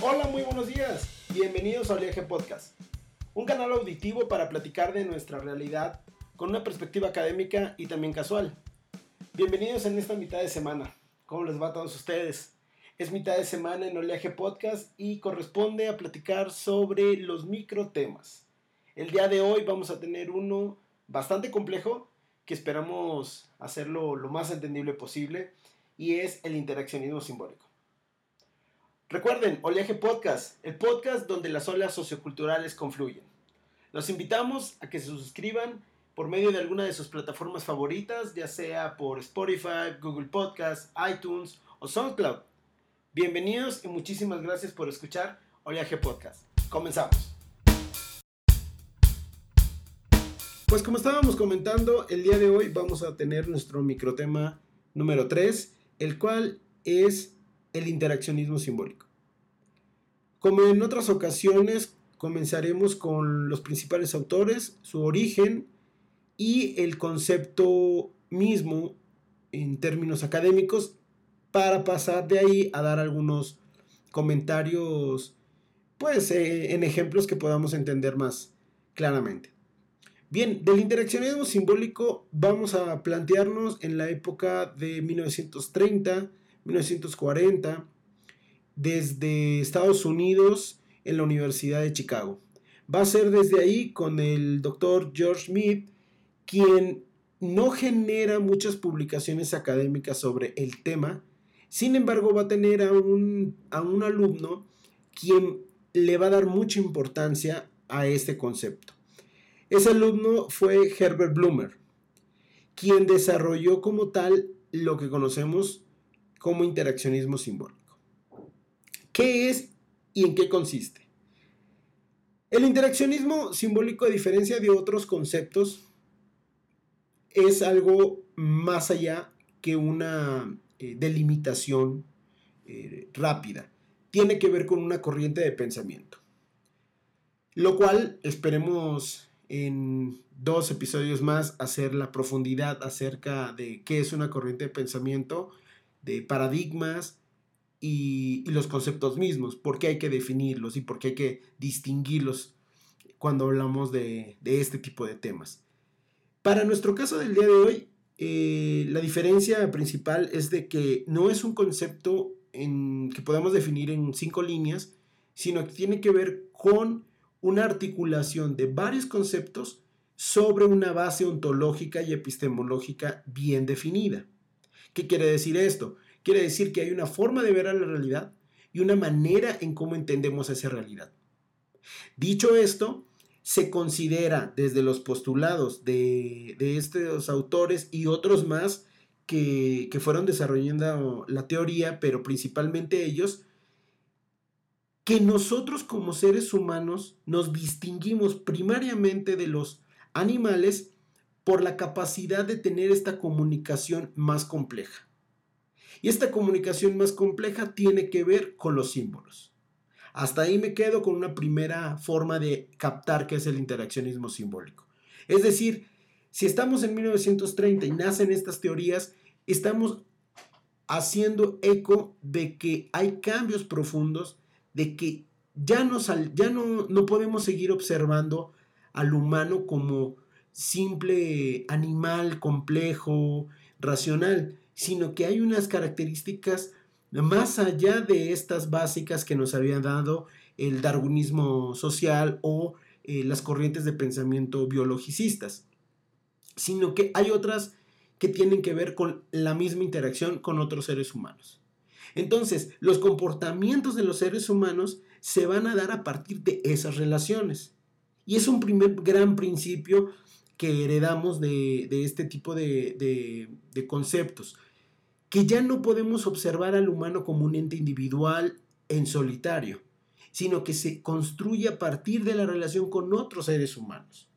Hola, muy buenos días. Bienvenidos a Oleaje Podcast, un canal auditivo para platicar de nuestra realidad con una perspectiva académica y también casual. Bienvenidos en esta mitad de semana. ¿Cómo les va a todos ustedes? Es mitad de semana en Oleaje Podcast y corresponde a platicar sobre los micro temas. El día de hoy vamos a tener uno bastante complejo que esperamos hacerlo lo más entendible posible y es el interaccionismo simbólico. Recuerden, Oleaje Podcast, el podcast donde las olas socioculturales confluyen. Los invitamos a que se suscriban por medio de alguna de sus plataformas favoritas, ya sea por Spotify, Google Podcast, iTunes o SoundCloud. Bienvenidos y muchísimas gracias por escuchar Oleaje Podcast. Comenzamos. Pues como estábamos comentando, el día de hoy vamos a tener nuestro microtema número 3, el cual es el interaccionismo simbólico. Como en otras ocasiones, comenzaremos con los principales autores, su origen y el concepto mismo en términos académicos para pasar de ahí a dar algunos comentarios pues eh, en ejemplos que podamos entender más claramente. Bien, del interaccionismo simbólico vamos a plantearnos en la época de 1930, 1940, desde Estados Unidos en la Universidad de Chicago. Va a ser desde ahí con el doctor George Smith, quien no genera muchas publicaciones académicas sobre el tema, sin embargo va a tener a un, a un alumno quien le va a dar mucha importancia a este concepto. Ese alumno fue Herbert Blumer, quien desarrolló como tal lo que conocemos como interaccionismo simbólico. ¿Qué es y en qué consiste? El interaccionismo simbólico, a diferencia de otros conceptos, es algo más allá que una eh, delimitación eh, rápida. Tiene que ver con una corriente de pensamiento. Lo cual esperemos en dos episodios más hacer la profundidad acerca de qué es una corriente de pensamiento, de paradigmas y, los conceptos mismos, por qué hay que definirlos y por qué hay que distinguirlos cuando hablamos de, este tipo de temas. Para nuestro caso del día de hoy, eh, la diferencia principal es de que no es un concepto que podamos definir en cinco líneas, sino que tiene que ver con una articulación de varios conceptos sobre una base ontológica y epistemológica bien definida. ¿Qué quiere decir esto? Quiere decir que hay una forma de ver a la realidad y una manera en cómo entendemos esa realidad. Dicho esto, se considera desde los postulados de, estos autores y otros más que, que fueron desarrollando la teoría, pero principalmente ellos, que nosotros como seres humanos nos distinguimos primariamente de los animales por la capacidad de tener esta comunicación más compleja. Y esta comunicación más compleja tiene que ver con los símbolos. Hasta ahí me quedo con una primera forma de captar qué es el interaccionismo simbólico. Es decir, si estamos en 1930 y nacen estas teorías, estamos haciendo eco de que hay cambios profundos de que ya, no, ya no, no podemos seguir observando al humano como simple animal complejo, racional, sino que hay unas características más allá de estas básicas que nos había dado el darwinismo social o eh, las corrientes de pensamiento biologicistas, sino que hay otras que tienen que ver con la misma interacción con otros seres humanos. Entonces, los comportamientos de los seres humanos se van a dar a partir de esas relaciones. Y es un primer gran principio que heredamos de, este tipo de, de conceptos, que ya no podemos observar al humano como un ente individual en solitario, sino que se construye a partir de la relación con otros seres humanos.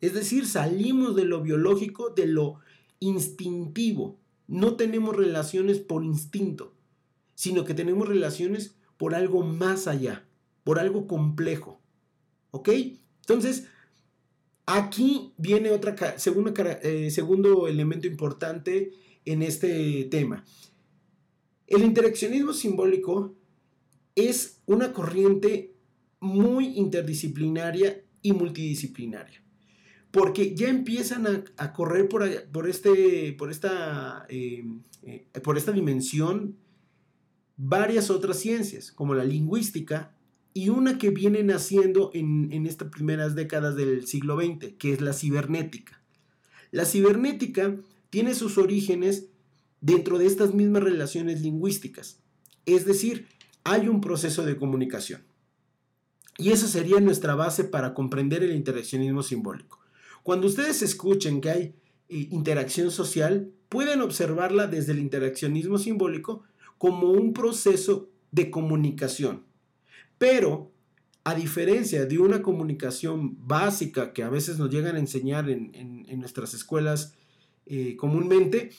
Es decir, salimos de lo biológico, de lo instintivo. No tenemos relaciones por instinto, sino que tenemos relaciones por algo más allá, por algo complejo. ¿Ok? Entonces, aquí viene otra eh, segundo elemento importante en este tema. El interaccionismo simbólico es una corriente muy interdisciplinaria y multidisciplinaria. Porque ya empiezan a, correr por, por, este, por, esta, eh, eh, por esta dimensión varias otras ciencias, como la lingüística, y una que viene naciendo en, en estas primeras décadas del siglo XX, que es la cibernética. La cibernética tiene sus orígenes dentro de estas mismas relaciones lingüísticas, es decir, hay un proceso de comunicación. Y esa sería nuestra base para comprender el interaccionismo simbólico. Cuando ustedes escuchen que hay eh, interacción social, pueden observarla desde el interaccionismo simbólico como un proceso de comunicación. Pero, a diferencia de una comunicación básica que a veces nos llegan a enseñar en, nuestras escuelas eh, comúnmente,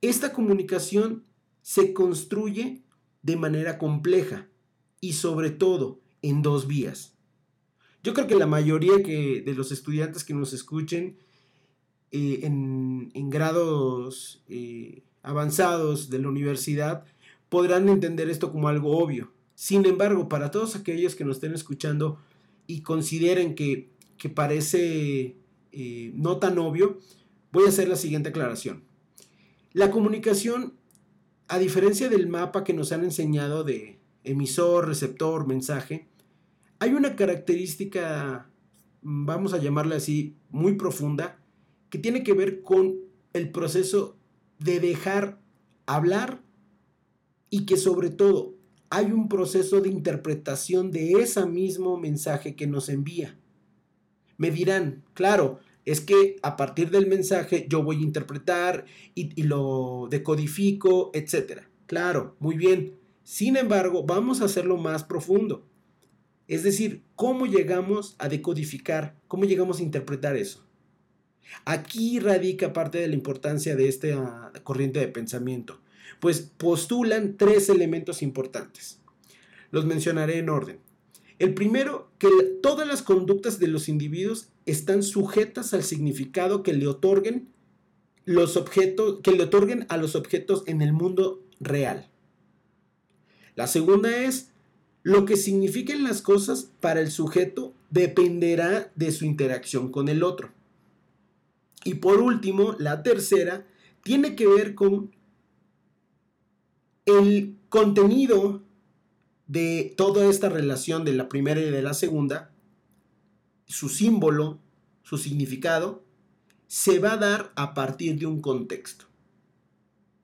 esta comunicación se construye de manera compleja y sobre todo en dos vías. Yo creo que la mayoría de los estudiantes que nos escuchen eh, en, grados eh, avanzados de la universidad podrán entender esto como algo obvio. Sin embargo, para todos aquellos que nos estén escuchando y consideren que, parece eh, no tan obvio, voy a hacer la siguiente aclaración. La comunicación, a diferencia del mapa que nos han enseñado de emisor, receptor, mensaje, hay una característica, vamos a llamarla así, muy profunda, que tiene que ver con el proceso de dejar hablar y que sobre todo hay un proceso de interpretación de ese mismo mensaje que nos envía. Me dirán, claro, es que a partir del mensaje yo voy a interpretar y, lo decodifico, etc. Claro, muy bien. Sin embargo, vamos a hacerlo más profundo. Es decir, ¿cómo llegamos a decodificar? ¿Cómo llegamos a interpretar eso? Aquí radica parte de la importancia de esta corriente de pensamiento, pues postulan tres elementos importantes. Los mencionaré en orden. El primero, que todas las conductas de los individuos están sujetas al significado que le otorguen los objetos, que le otorguen a los objetos en el mundo real. La segunda es lo que signifiquen las cosas para el sujeto dependerá de su interacción con el otro. Y por último, la tercera tiene que ver con el contenido de toda esta relación de la primera y de la segunda, su símbolo, su significado, se va a dar a partir de un contexto.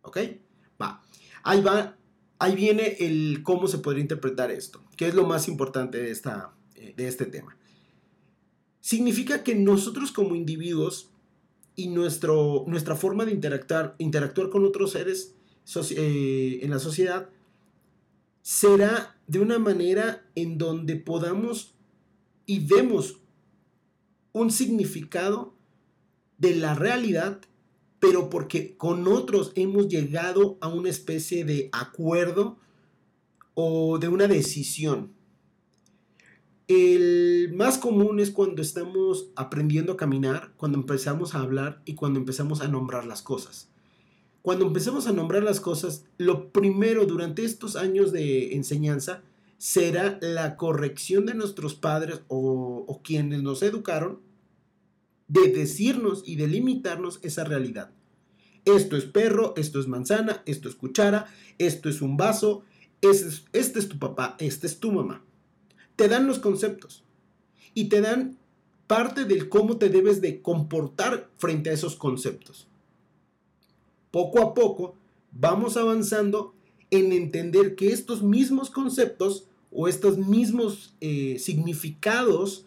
¿Ok? Va. Ahí va ahí viene el cómo se podría interpretar esto, que es lo más importante de, esta, eh, de este tema. Significa que nosotros como individuos y nuestro, nuestra forma de interactuar, interactuar con otros seres eh, en la sociedad será de una manera en donde podamos y demos un significado de la realidad pero porque con otros hemos llegado a una especie de acuerdo o de una decisión. El más común es cuando estamos aprendiendo a caminar, cuando empezamos a hablar y cuando empezamos a nombrar las cosas. Cuando empezamos a nombrar las cosas, lo primero durante estos años de enseñanza será la corrección de nuestros padres o, quienes nos educaron de decirnos y delimitarnos esa realidad. Esto es perro, esto es manzana, esto es cuchara, esto es un vaso, este es, este es tu papá, este es tu mamá. Te dan los conceptos y te dan parte del cómo te debes de comportar frente a esos conceptos. Poco a poco vamos avanzando en entender que estos mismos conceptos o estos mismos eh, significados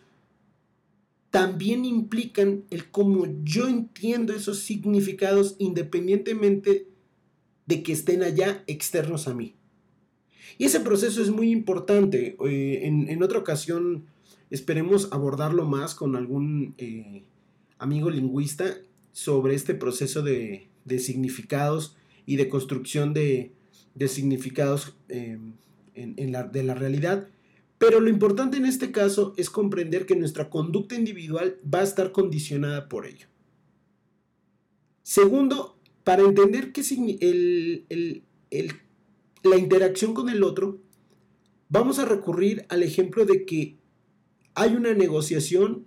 también implican el cómo yo entiendo esos significados independientemente de que estén allá externos a mí. Y ese proceso es muy importante. Eh, en, otra ocasión esperemos abordarlo más con algún eh, amigo lingüista sobre este proceso de, significados y de construcción de, significados eh, de la realidad pero lo importante en este caso es comprender que nuestra conducta individual va a estar condicionada por ello. Segundo, para entender que la interacción con el otro, vamos a recurrir al ejemplo de que hay una negociación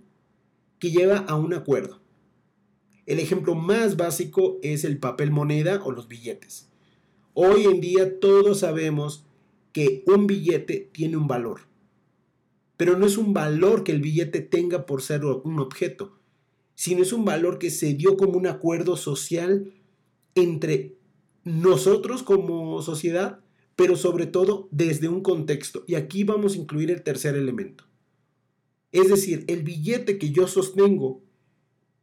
que lleva a un acuerdo. El ejemplo más básico es el papel moneda o los billetes. Hoy en día todos sabemos que un billete tiene un valor, pero no es un valor que el billete tenga por ser un objeto, sino es un valor que se dio como un acuerdo social entre nosotros como sociedad, pero sobre todo desde un contexto. Y aquí vamos a incluir el tercer elemento. Es decir, el billete que yo sostengo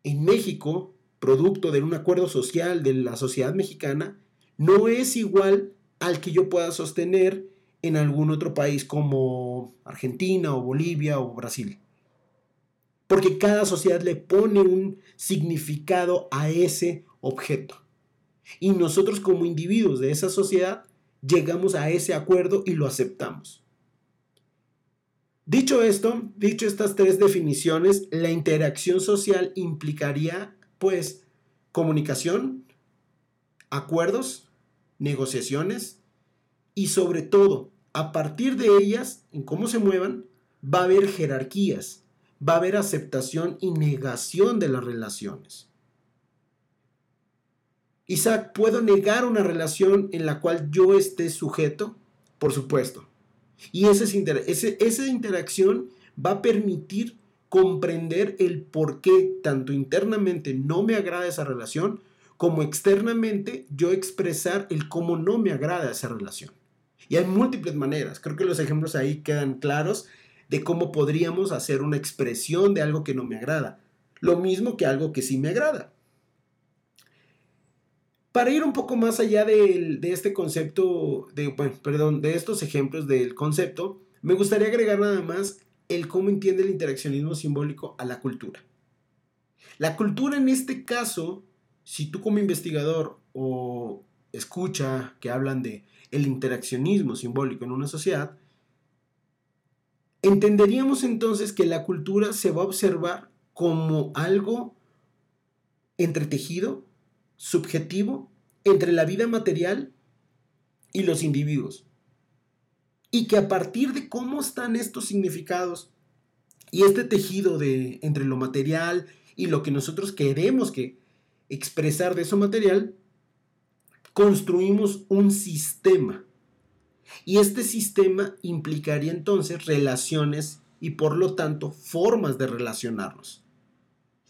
en México, producto de un acuerdo social de la sociedad mexicana, no es igual al que yo pueda sostener en algún otro país como Argentina o Bolivia o Brasil. Porque cada sociedad le pone un significado a ese objeto. Y nosotros como individuos de esa sociedad llegamos a ese acuerdo y lo aceptamos. Dicho esto, dicho estas tres definiciones, la interacción social implicaría pues comunicación, acuerdos, negociaciones y sobre todo, a partir de ellas, en cómo se muevan, va a haber jerarquías, va a haber aceptación y negación de las relaciones. Isaac, ¿puedo negar una relación en la cual yo esté sujeto? Por supuesto. Y esa, esa interacción va a permitir comprender el por qué tanto internamente no me agrada esa relación, como externamente yo expresar el cómo no me agrada esa relación. Y hay múltiples maneras, creo que los ejemplos ahí quedan claros de cómo podríamos hacer una expresión de algo que no me agrada, lo mismo que algo que sí me agrada. Para ir un poco más allá de, este concepto, de, estos ejemplos del concepto, me gustaría agregar nada más el cómo entiende el interaccionismo simbólico a la cultura. La cultura en este caso, si tú como investigador o escucha que hablan de el interaccionismo simbólico en una sociedad, entenderíamos entonces que la cultura se va a observar como algo entretejido subjetivo entre la vida material y los individuos. Y que a partir de cómo están estos significados y este tejido de entre lo material y lo que nosotros queremos que expresar de eso material, construimos un sistema. Y este sistema implicaría entonces relaciones y por lo tanto formas de relacionarnos.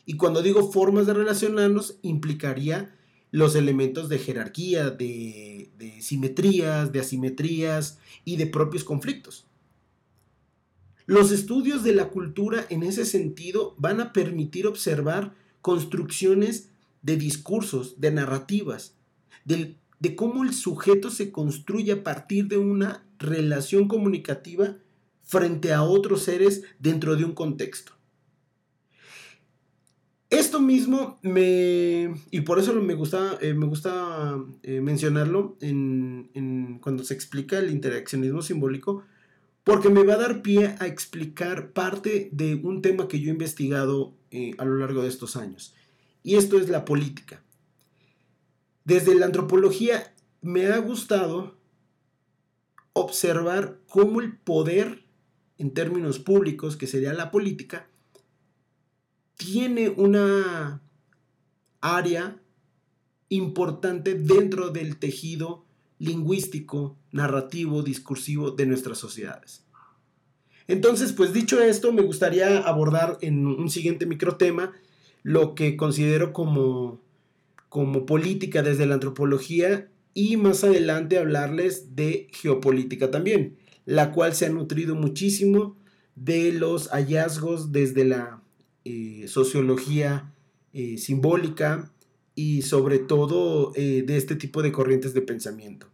Y cuando digo formas de relacionarnos, implicaría los elementos de jerarquía, de, simetrías, de asimetrías y de propios conflictos. Los estudios de la cultura en ese sentido van a permitir observar construcciones de discursos, de narrativas, de cómo el sujeto se construye a partir de una relación comunicativa frente a otros seres dentro de un contexto. Esto mismo me. Y por eso me gusta, eh, me gusta eh, mencionarlo en, cuando se explica el interaccionismo simbólico, porque me va a dar pie a explicar parte de un tema que yo he investigado eh, a lo largo de estos años. Y esto es la política. Desde la antropología me ha gustado observar cómo el poder, en términos públicos, que sería la política, tiene una área importante dentro del tejido lingüístico, narrativo, discursivo de nuestras sociedades. Entonces, pues dicho esto, me gustaría abordar en un siguiente microtema lo que considero como, como política desde la antropología y más adelante hablarles de geopolítica también, la cual se ha nutrido muchísimo de los hallazgos desde la eh, sociología eh, simbólica y sobre todo eh, de este tipo de corrientes de pensamiento.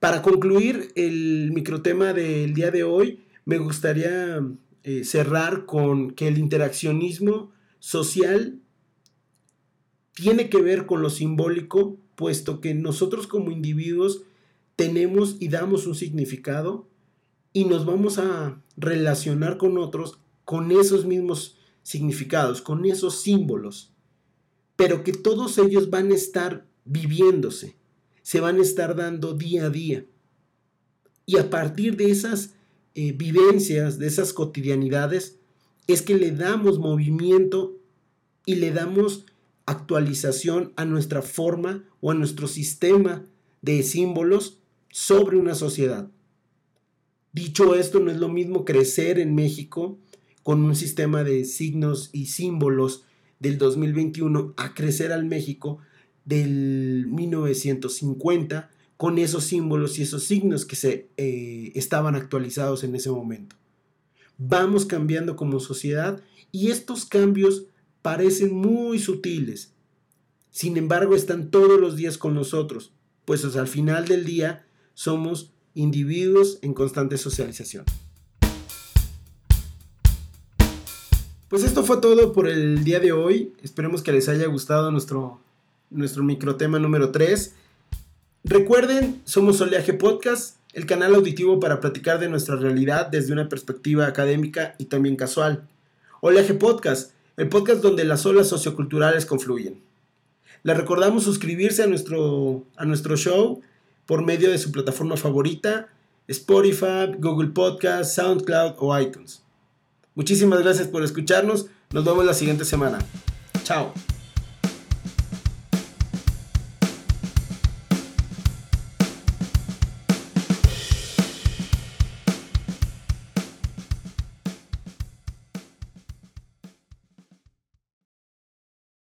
Para concluir el microtema del día de hoy, me gustaría cerrar con que el interaccionismo social tiene que ver con lo simbólico, puesto que nosotros como individuos tenemos y damos un significado y nos vamos a relacionar con otros con esos mismos significados, con esos símbolos, pero que todos ellos van a estar viviéndose, se van a estar dando día a día. Y a partir de esas eh, vivencias, de esas cotidianidades, es que le damos movimiento y le damos actualización a nuestra forma o a nuestro sistema de símbolos sobre una sociedad. Dicho esto, no es lo mismo crecer en México con un sistema de signos y símbolos del 2021 a crecer al México del 1950 con esos símbolos y esos signos que se eh, estaban actualizados en ese momento. Vamos cambiando como sociedad y estos cambios parecen muy sutiles. Sin embargo, están todos los días con nosotros, pues al final del día somos individuos en constante socialización. Pues esto fue todo por el día de hoy. Esperemos que les haya gustado nuestro, nuestro microtema número 3. Recuerden, somos Oleaje Podcast, el canal auditivo para platicar de nuestra realidad desde una perspectiva académica y también casual. Oleaje Podcast, el podcast donde las olas socioculturales confluyen. Les recordamos suscribirse a nuestro, a nuestro show por medio de su plataforma favorita, Spotify, Google Podcast, SoundCloud o iTunes. Muchísimas gracias por escucharnos. Nos vemos la siguiente semana. Chao.